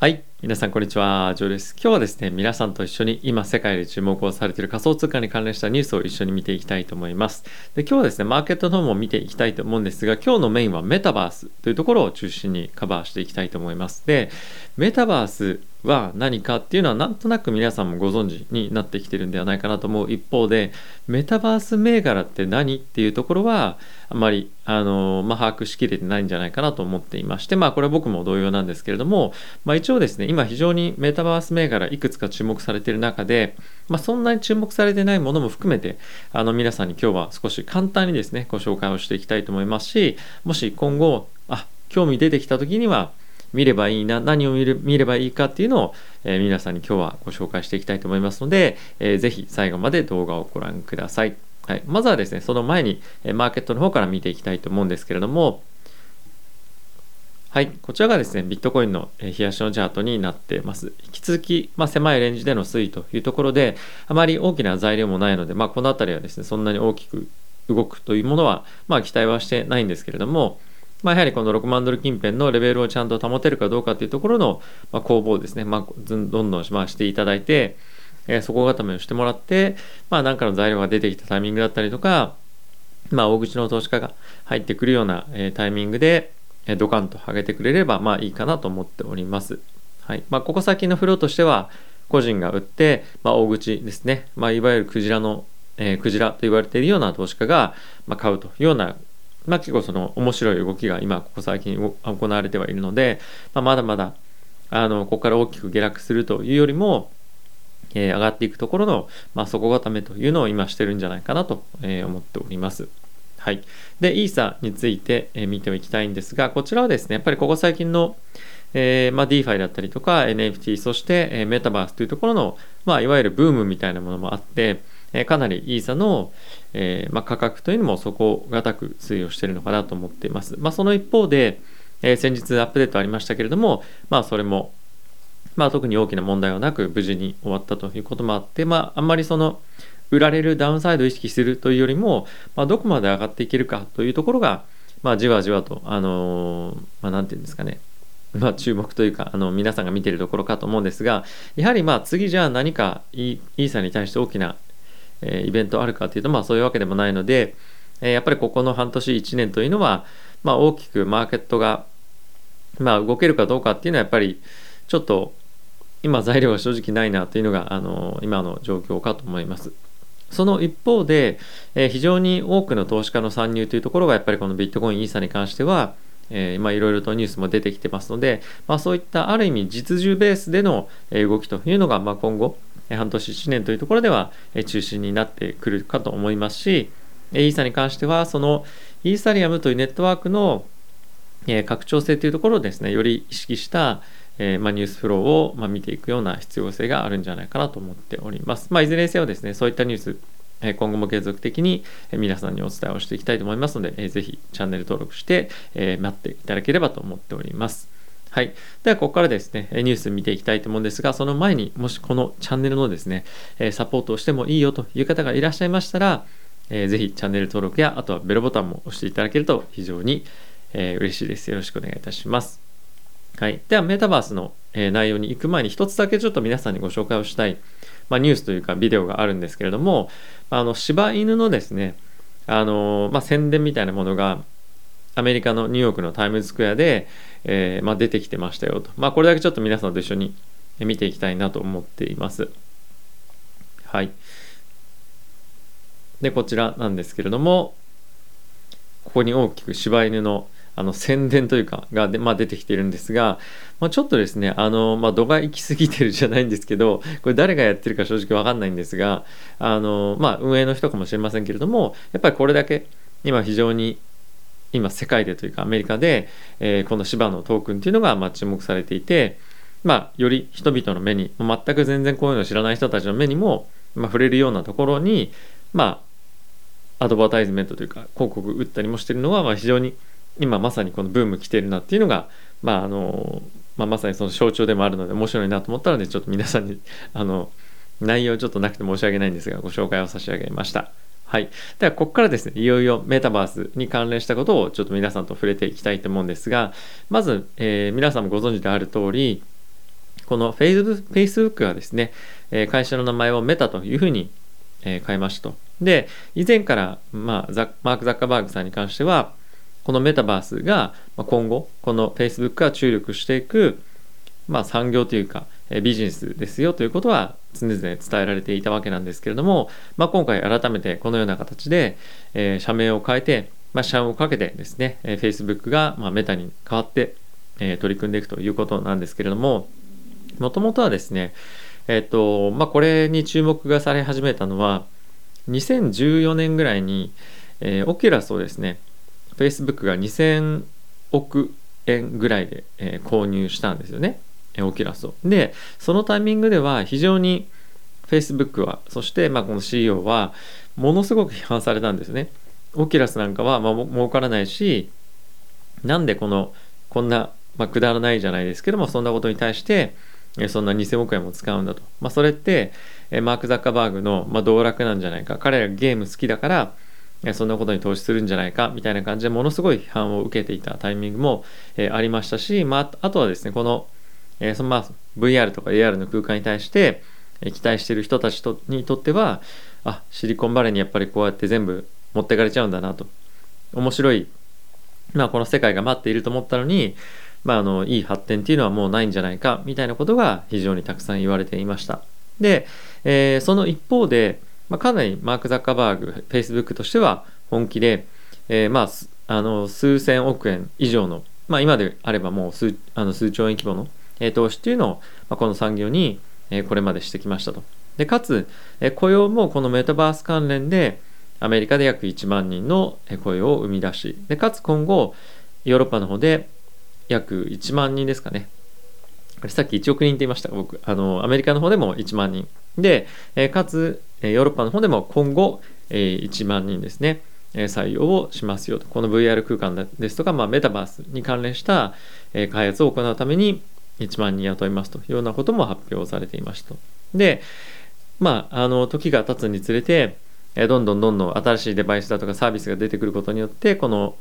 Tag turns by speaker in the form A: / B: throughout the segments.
A: はい。皆さん、こんにちは。ジョーです。今日はですね、皆さんと一緒に今、世界で注目をされている仮想通貨に関連したニュースを一緒に見ていきたいと思います。で、今日はですね、マーケットの方も見ていきたいと思うんですが、今日のメインはメタバースというところを中心にカバーしていきたいと思います。で、メタバースは何かっていうのはなんとなく皆さんもご存知になってきてるんではないかなと思う一方でメタバース銘柄って何っていうところはあまりあの、まあ、把握しきれてないんじゃないかなと思っていましてまあこれは僕も同様なんですけれども、まあ、一応ですね今非常にメタバース銘柄いくつか注目されている中で、まあ、そんなに注目されてないものも含めてあの皆さんに今日は少し簡単にですねご紹介をしていきたいと思いますしもし今後あ興味出てきた時には見ればいいな何を見る見ればいいかっていうのを、えー、皆さんに今日はご紹介していきたいと思いますので、えー、ぜひ最後まで動画をご覧ください、はい、まずはですねその前に、え、マーケットの方から見ていきたいと思うんですけれどもはい、こちらがですね、ビットコインの冷やしのチャートになっています。引き続き、まあ、狭いレンジでの推移というところで、あまり大きな材料もないので、まあ、この辺りはですね、そんなに大きく動くというものは、まあ、期待はしてないんですけれども、まあ、やはりこの6万ドル近辺のレベルをちゃんと保てるかどうかというところの、まあ、攻防ですね、まあ、どんどんましていただいて、えー、底固めをしてもらって、まあ、何かの材料が出てきたタイミングだったりとか、まあ、大口の投資家が入ってくるような、えー、タイミングで、えー、ドカンと上げてくれれば、まあいいかなと思っております。はい。まあ、ここ先のフローとしては、個人が売って、まあ、大口ですね。まあ、いわゆるクジラの、えー、クジラと言われているような投資家が、まあ、買うというようなまあ、結構その面白い動きが今ここ最近行われてはいるので、まあ、まだまだあのここから大きく下落するというよりも、えー、上がっていくところの、まあ、底固めというのを今してるんじゃないかなと、えー、思っております。はい。で、イーサについて、え、見ていきたいんですが、こちらはですね、やっぱりここ最近の、えーまあ、DeFi だったりとか NFT、そして、えー、メタバースというところの、まあ、いわゆるブームみたいなものもあって、えかなりイーサの、えー、まあ、価格というのも底堅く推移をしているのかなと思っています。まあ、その一方で、えー、先日アップデートありましたけれども、まあ、それも、まあ、特に大きな問題はなく無事に終わったということもあって、まあ、あんまりその売られるダウンサイドを意識するというよりも、まあ、どこまで上がっていけるかというところが、まあ、じわじわと、あのー、まあ、なんていうんですかね、まあ、注目というかあの皆さんが見ているところかと思うんですがやはりまあ次じゃあ何かイーサに対して大きなえイベントあるかというと、まあそういうわけでもないので、えやっぱりここの半年1年というのは、まあ大きくマーケットが、まあ動けるかどうかっていうのはやっぱりちょっと今材料が正直ないなというのが、あの今の状況かと思います。その一方で、え非常に多くの投資家の参入というところがやっぱりこのビットコインイーサに関しては、え、まあいろいろとニュースも出てきてますので、まあ、そういったある意味実需ベースでの動きというのが、まあ、今後半年1年というところでは中心になってくるかと思いますしイーサに関してはそのイーサリアムというネットワークの拡張性というところをですねより意識したえ、ま、ニュースフローを、ま、見ていくような必要性があるんじゃないかなと思っております。まあ、いずれにせよですね、そういったニュース、え、今後も継続的に、皆さんにお伝えをしていきたいと思いますので、えー、ぜひチャンネル登録して、え待っていただければと思っております。はい。では、ここからですね、ニュース見ていきたいと思うんですが、その前にもしこのチャンネルのですね、サポートをしてもいいよという方がいらっしゃいましたら、えー、ぜひチャンネル登録や、あとはベルボタンも押していただけると非常に、え、嬉しいです。よろしくお願いいたします。はい。では、メタバースの、え、内容に行く前に一つだけちょっと皆さんにご紹介をしたい、まあ、ニュースというかビデオがあるんですけれども、あの、柴犬のですね、あのまあ、宣伝みたいなものがアメリカのニューヨークのタイムズスクエアで、えー、まあ、出てきてましたよと。まあ、これだけちょっと皆さんと一緒に見ていきたいなと思っています。はい。で、こちらなんですけれども、ここに大きく柴犬のあの宣伝というかがで、まあ、出てきているんですが、まあ、ちょっとですねあの、まあ、度が行き過ぎてるじゃないんですけどこれ誰がやってるか正直わかんないんですがあの、まあ、運営の人かもしれませんけれどもやっぱりこれだけ今非常に今世界でというかアメリカで、えー、この芝のトークンっていうのがまあ注目されていて、まあ、より人々の目に全く全然こういうのを知らない人たちの目にも、まあ、触れるようなところに、まあ、アドバタイズメントというか広告打ったりもしてるのは、まあ、非常に今まさにこのブーム来てるなっていうのが、まああのまあ、まさにその象徴でもあるので面白いなと思ったのでちょっと皆さんに あの内容ちょっとなくて申し訳ないんですがご紹介を差し上げました。はい。では、ここからですね、いよいよメタバースに関連したことをちょっと皆さんと触れていきたいと思うんですが、まず、えー、皆さんもご存知である通り、この Facebook がですね、え会社の名前をメタというふうに、え変えましたと。で、以前から、まあ、マーク・ザッカーバーグさんに関しては、このメタバースが今後、この Facebook が注力していく、まあ、産業というか、ビジネスですよということは常々伝えられていたわけなんですけれども、まあ、今回改めてこのような形で、え、社名を変えて、まあ、社運をかけてですね、え、Facebook が、ま、メタに変わって、え、取り組んでいくということなんですけれどももともとはですねえっ、とまあこれに注目がされ始めたのは2014年ぐらいに、えー、オキュラスをですね Facebook が2000億円ぐらいで、えー、購入したんですよね。オキュラスを。で、そのタイミングでは非常に Facebook は、そしてまあこの CEO はものすごく批判されたんですね。オキュラスなんかはまあ儲からないし、なんでこの、こんな、まあ、くだらないじゃないですけども、そんなことに対して、そんな2000億円も使うんだと。まあ、それって、マーク・ザッカーバーグの、まあ、道楽なんじゃないか。彼らゲーム好きだから、そんなことに投資するんじゃないかみたいな感じでものすごい批判を受けていたタイミングも、え、ありましたし、まあ、あとはですねこの,、えそのまあ、VR とか AR の空間に対して、え、期待している人たちとにとってはあシリコンバレーにやっぱりこうやって全部持ってかれちゃうんだなと。面白い、まあ、この世界が待っていると思ったのに、まあ、あのいい発展っていうのはもうないんじゃないかみたいなことが非常にたくさん言われていました。で、えー、その一方でまあ、かなりマーク・ザッカーバーグ、フェイスブックとしては本気で、えー、まあ、あの数千億円以上の、まあ、今であればもう数あの数兆円規模の、えー、投資っていうのを、まあ、この産業に、えー、これまでしてきましたと。でかつ、えー、雇用もこのメタバース関連でアメリカで約1万人の雇用を生み出しでかつ今後ヨーロッパの方で約1万人ですかねさっき1億人って言いました僕あのアメリカの方でも1万人で、えかつヨーロッパの方でも今後、え1万人ですね、採用をしますよと。この VR 空間ですとか、まあ、メタバースに関連した、え開発を行うために1万人雇いますというようなことも発表されていました。で、まあ、あの、時が経つにつれて、えどんどんどんどん新しいデバイスだとかサービスが出てくることによって、この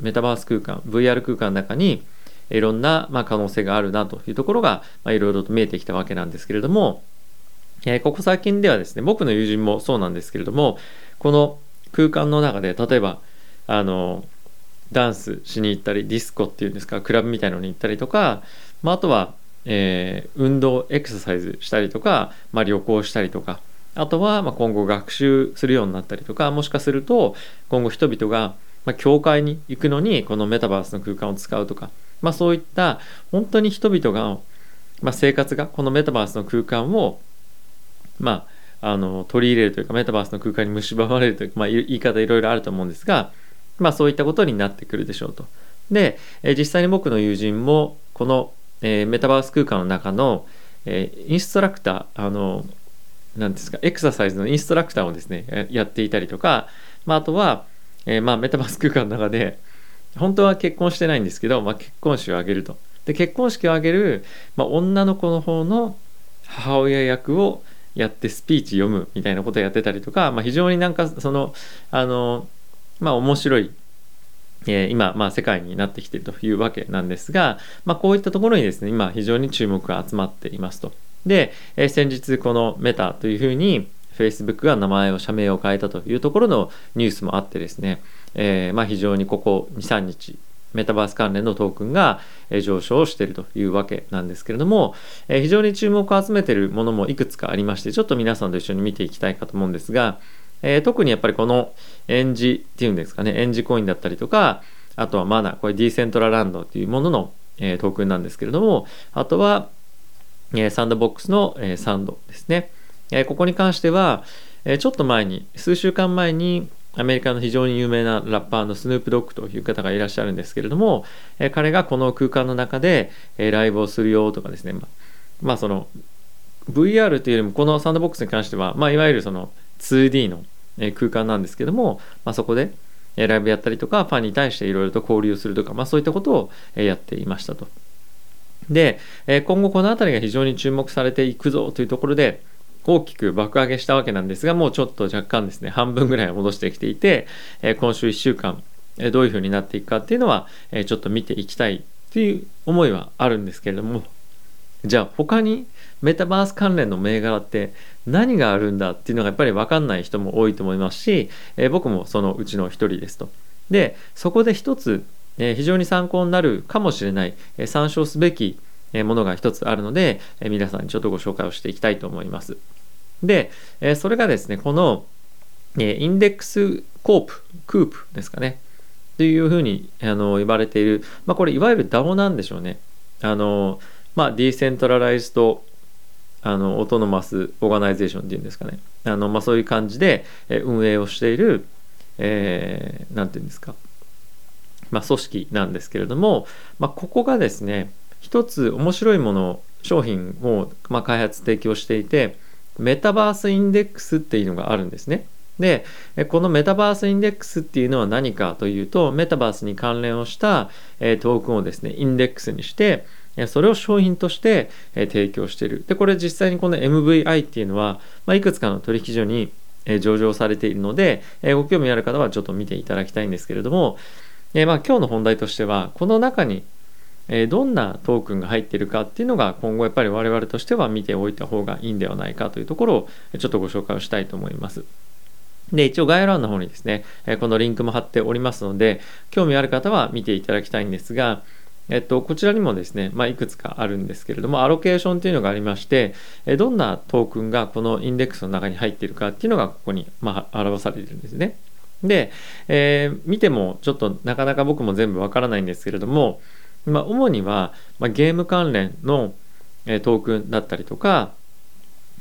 A: メタバース空間、VR 空間の中に、いろんな、ま、可能性があるなというところが、まあ、いろいろと見えてきたわけなんですけれども、え、ここ最近ではですね、僕の友人もそうなんですけれども、この空間の中で、例えば、あの、ダンスしに行ったり、ディスコっていうんですか、クラブみたいのに行ったりとか、まあ、あとは、えー、運動、エクササイズしたりとか、まあ、旅行したりとか、あとは、ま、今後学習するようになったりとか、もしかすると、今後人々が、ま、教会に行くのに、このメタバースの空間を使うとか、まあ、そういった、本当に人々が、ま、生活がこのメタバースの空間をまあ、あの取り入れるというかメタバースの空間に蝕まれるというか、まあ、言い方いろいろあると思うんですが、まあ、そういったことになってくるでしょうと。で、え実際に僕の友人もこの、えー、メタバース空間の中の、えー、インストラクターあの何ですかエクササイズのインストラクターをですねやっていたりとか、まあ、あとは、えー、まあ、メタバース空間の中で本当は結婚してないんですけど、まあ、結婚式を挙げると。で結婚式を挙げる、まあ、女の子の方の母親役をやってスピーチ読むみたいなことをやってたりとか、まあ、非常になんかそのあのまあ面白いえ今、まあ、世界になってきているというわけなんですが、まあ、こういったところにですね今非常に注目が集まっていますと。で、え先日このメタというふうに Facebook が名前を社名を変えたというところのニュースもあってですね、えー、まあ非常にここ23日メタバース関連のトークンが上昇しているというわけなんですけれども、非常に注目を集めているものもいくつかありまして、ちょっと皆さんと一緒に見ていきたいかと思うんですが、え特にやっぱりこのエンジっていうんですかね、エンジコインだったりとか、あとはマナー、これディーセントラランドっていうものの、えトークンなんですけれども、あとは、えサンドボックスの、えサンドですね。えここに関しては、えちょっと前に、数週間前に、アメリカの非常に有名なラッパーのスヌープドッグという方がいらっしゃるんですけれども、え彼がこの空間の中で、えライブをするよとかですね、ままあその VR というよりもこのサンドボックスに関しては、まあ、いわゆるその 2D の空間なんですけども、まあ、そこでライブやったりとかファンに対していろいろと交流するとか、まあ、そういったことをやっていましたと。で今後この辺りが非常に注目されていくぞというところで大きく爆上げしたわけなんですが、もうちょっと若干ですね、半分ぐらい戻してきていて、え今週1週間、えどういうふうになっていくかっていうのは、えちょっと見ていきたいという思いはあるんですけれども、じゃあ他にメタバース関連の銘柄って何があるんだっていうのがやっぱり分かんない人も多いと思いますし、え、僕もそのうちの一人ですと。でそこで一つ、え、非常に参考になるかもしれない、え、参照すべきものが一つあるので、え皆さんにちょっとご紹介をしていきたいと思います。で、えそれがですねこの、え Index コープ Coop ですかね。というふうにあの呼ばれている、まあ、これいわゆる DAO なんでしょうね。あのまあ、 Decentralized あの Autonomous Organization っていうんですかね。あの、まあ、そういう感じで運営をしている、えー、て言うんですか、まあ、組織なんですけれども、まあ、ここがですね一つ面白いもの商品を、まあ、開発提供していてメタバースインデックスっていうのがあるんですね。でこのメタバースインデックスっていうのは何かというとメタバースに関連をしたトークンをですねインデックスにしてそれを商品として提供しているでこれ実際にこの MVI っていうのは、まあ、いくつかの取引所に上場されているのでご興味ある方はちょっと見ていただきたいんですけれども、まあ、今日の本題としてはこの中にどんなトークンが入ってるかっていうのが今後やっぱり我々としては見ておいた方がいいんではないかというところをちょっとご紹介をしたいと思います。で、一応概要欄の方にですね、このリンクも貼っておりますので、興味ある方は見ていただきたいんですが、えっと、こちらにもですね、まあ、いくつかあるんですけれども、アロケーションというのがありまして、どんなトークンがこのインデックスの中に入っているかっていうのがここに、まあ、表されているんですね。で、えー、見てもちょっとなかなか僕も全部わからないんですけれども、まあ、主には、まあ、ゲーム関連の、えー、トークンだったりとか、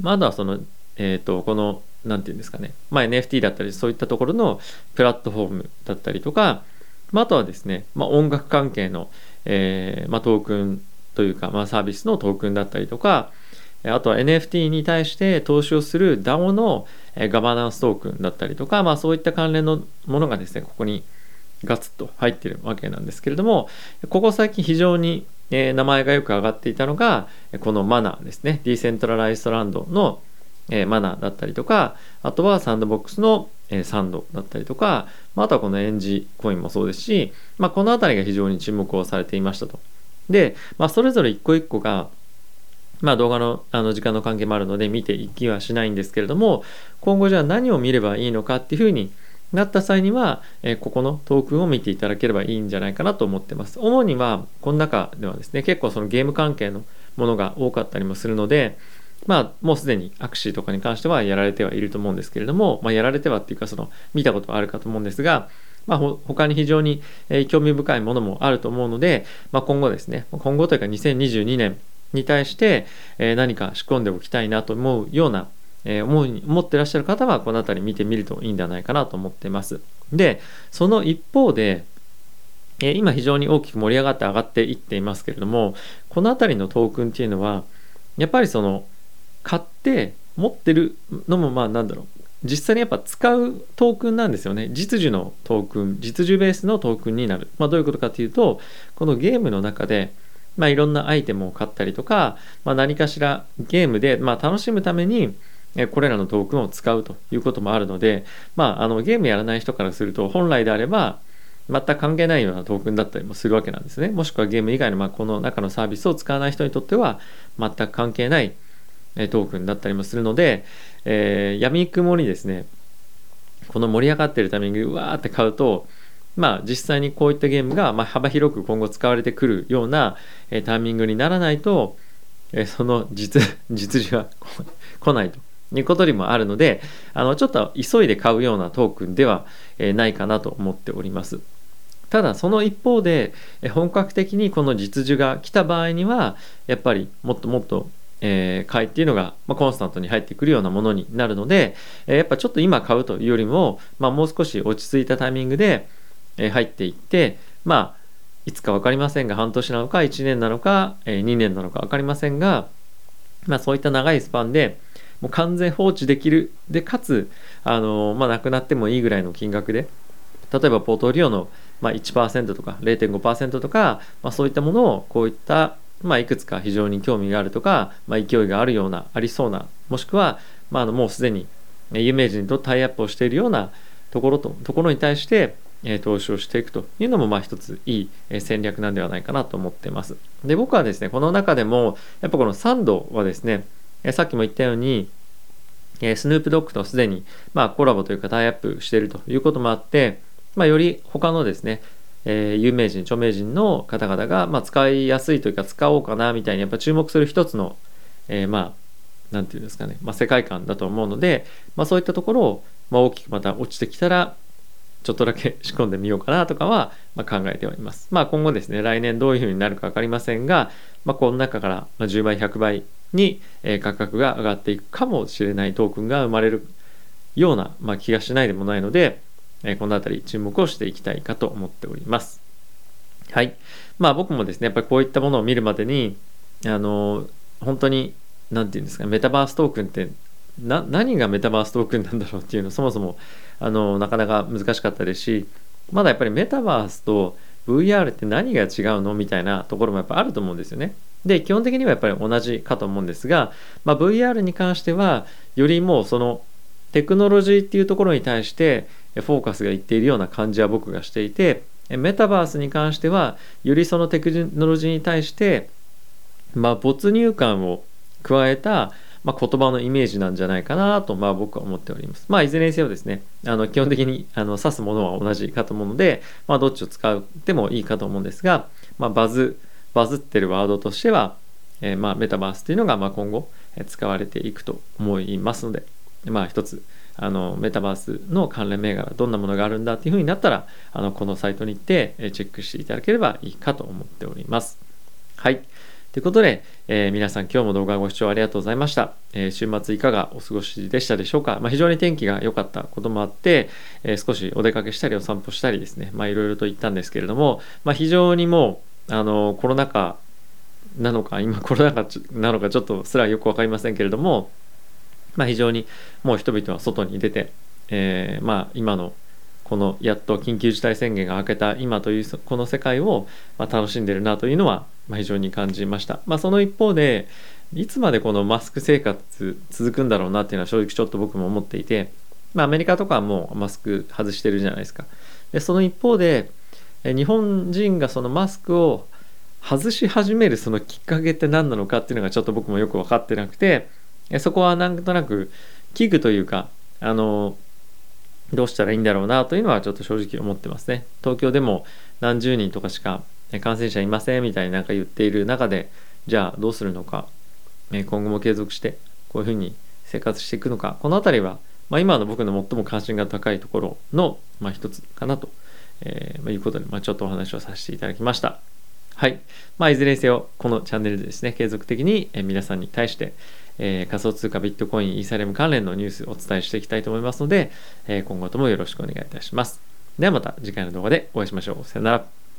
A: まだその、えっ、ー、と、この、なんていうんですかね、まあ、NFT だったり、そういったところのプラットフォームだったりとか、まあ、あとはですね、まあ、音楽関係の、えーまあ、トークンというか、まあ、サービスのトークンだったりとか、あとは NFT に対して投資をする DAO のガバナンストークンだったりとか、まあ、そういった関連のものがですね、ここにガツッと入ってるわけなんですけれども、ここ最近非常に、え、名前がよく上がっていたのが、このマナーですね。ディーセントラライストランドの、え、マナーだったりとか、あとはサンドボックスのえサンドだったりとか、まあ、あとはこのエンジコインもそうですし、まあ、この辺りが非常に注目をされていましたと。で、まあ、それぞれ一個一個が、まあ、動画のあの時間の関係もあるので見ていきはしないんですけれども今後じゃあ何を見ればいいのかっていうふうになった際には、えここのトークンを見ていただければいいんじゃないかなと思ってます。主にはこの中ではですね結構そのゲーム関係のものが多かったりもするので、まあ、もうすでにアクシーとかに関してはやられてはいると思うんですけれども、まあ、やられてはっていうか、その、見たことはあるかと思うんですが、まあ、他に非常に、え興味深いものもあると思うので、まあ、今後ですね、今後というか2022年に対して、え何か仕込んでおきたいなと思うような、え思い思ってらっしゃる方は、この辺り見てみるといいんではないかなと思っています。で、その一方で、え今非常に大きく盛り上がって上がっていっていますけれども、この辺りのトークンっていうのは、やっぱりその、買って持ってるのもまあなんだろう実際にやっぱ使うトークンなんですよね実需のトークン実需ベースのトークンになる、まあ、どういうことかというとこのゲームの中でまあ、いろんなアイテムを買ったりとか、まあ、何かしらゲームで、まあ、楽しむためにこれらのトークンを使うということもあるので、まあ、あのゲームやらない人からすると本来であれば全く関係ないようなトークンだったりもするわけなんですね。もしくはゲーム以外のまあこの中のサービスを使わない人にとっては全く関係ないトークンだったりもするので、えー、闇雲にですねこの盛り上がってるタイミングでうわーって買うとまあ実際にこういったゲームがま幅広く今後使われてくるような、えタイミングにならないと、えその実実需は 来ないと。いうことにもあるのであのちょっと急いで買うようなトークンでは、ないかなと思っております。ただその一方で本格的にこの実需が来た場合にはやっぱりもっともっとえー、買いっていうのが、ま、コンスタントに入ってくるようなものになるので、え、やっぱちょっと今買うというよりも、ま、もう少し落ち着いたタイミングで、え、入っていってまあいつか分かりませんが半年なのか1年なのか、え、2年なのか分かりませんが、まあ、そういった長いスパンでもう完全放置できるでかつ、あのまあ、なくなってもいいぐらいの金額で例えばポートリオの、まあ、1%とか0.5%とか、まあ、そういったものをこういったまあ、いくつか非常に興味があるとか、まあ、勢いがあるようなありそうなもしくは、まあの、もうすでに有名人とタイアップをしているようなところとところに対して、え投資をしていくというのもまあ一ついい戦略なんではないかなと思ってます。で僕はですねこの中でもやっぱこのサンドはですねさっきも言ったようにスヌープドッグとすでにまあコラボというかタイアップしているということもあって、まあ、より他のですねえー、有名人著名人の方々が、まあ、使いやすいというか使おうかなみたいにやっぱ注目する一つの、えー、まあ何て言うんですかね、まあ、世界観だと思うので、まあ、そういったところを、まあ、大きくまた落ちてきたらちょっとだけ仕込んでみようかなとかは、ま考えております。まあ今後ですね、来年どういうふうになるか分かりませんが、まあ、この中から10倍、100倍に価格が上がっていくかもしれないトークンが生まれるような、まあ、気がしないでもないので、この辺り注目をしていきたいかと思っております。はい。まあ僕もですね、やっぱりこういったものを見るまでに、あの、本当に、何て言うんですか、メタバーストークンってな何がメタバーストークンなんだろうっていうのそもそもあのなかなか難しかったですしまだやっぱりメタバースと VR って何が違うのみたいなところもやっぱあると思うんですよね。で基本的にはやっぱり同じかと思うんですが、まあ、VR に関してはよりもうそのテクノロジーっていうところに対してフォーカスがいっているような感じは僕がしていてメタバースに関してはよりそのテクノロジーに対してまあ没入感を加えたまあ、言葉のイメージなんじゃないかなと、まあ、僕は思っております。まあ、いずれにせよですね、あの基本的にあの指すものは同じかと思うので、まあ、どっちを使ってもいいかと思うんですが、まあ、バズ、バズってるワードとしては、えー、まあメタバースというのがまあ今後使われていくと思いますので、まあ一つ、あのメタバースの関連銘柄どんなものがあるんだっていうふうになったらあのこのサイトに行ってチェックしていただければいいかと思っております。はい。ということで、えー、皆さん今日も動画ご視聴ありがとうございました。えー、週末いかがお過ごしでしたでしょうか、まあ、非常に天気が良かったこともあって、えー、少しお出かけしたりお散歩したりですね、まあいろいろと言ったんですけれども、まあ、非常にもう、あのコロナ禍なのか、今コロナ禍なのかちょっとすらよく分かりませんけれども、まあ、非常にもう人々は外に出て、えー、まあ今のこのやっと緊急事態宣言が明けた今というこの世界をま楽しんでるなというのはま非常に感じました。まあ、その一方でいつまでこのマスク生活続くんだろうなっていうのは正直ちょっと僕も思っていて、まあ、アメリカとかはもうマスク外してるじゃないですか。でその一方で日本人がそのマスクを外し始めるそのきっかけって何なのかっていうのがちょっと僕もよく分かってなくてそこはなんとなく危惧というかあのどうしたらいいんだろうなというのはちょっと正直思ってますね。東京でも何十人とかしか感染者いませんみたいになんか言っている中でじゃあどうするのか今後も継続してこういうふうに生活していくのかこの辺りは、まあ、今の僕の最も関心が高いところの、まあ、一つかなと、えーまあ、いうことで、まあ、ちょっとお話をさせていただきました。はい。まあ、いずれにせよ、このチャンネルでですね、継続的に皆さんに対して、えー、仮想通貨ビットコイン、イーサレム関連のニュースをお伝えしていきたいと思いますので、えー、今後ともよろしくお願いいたします。ではまた次回の動画でお会いしましょう。さよなら。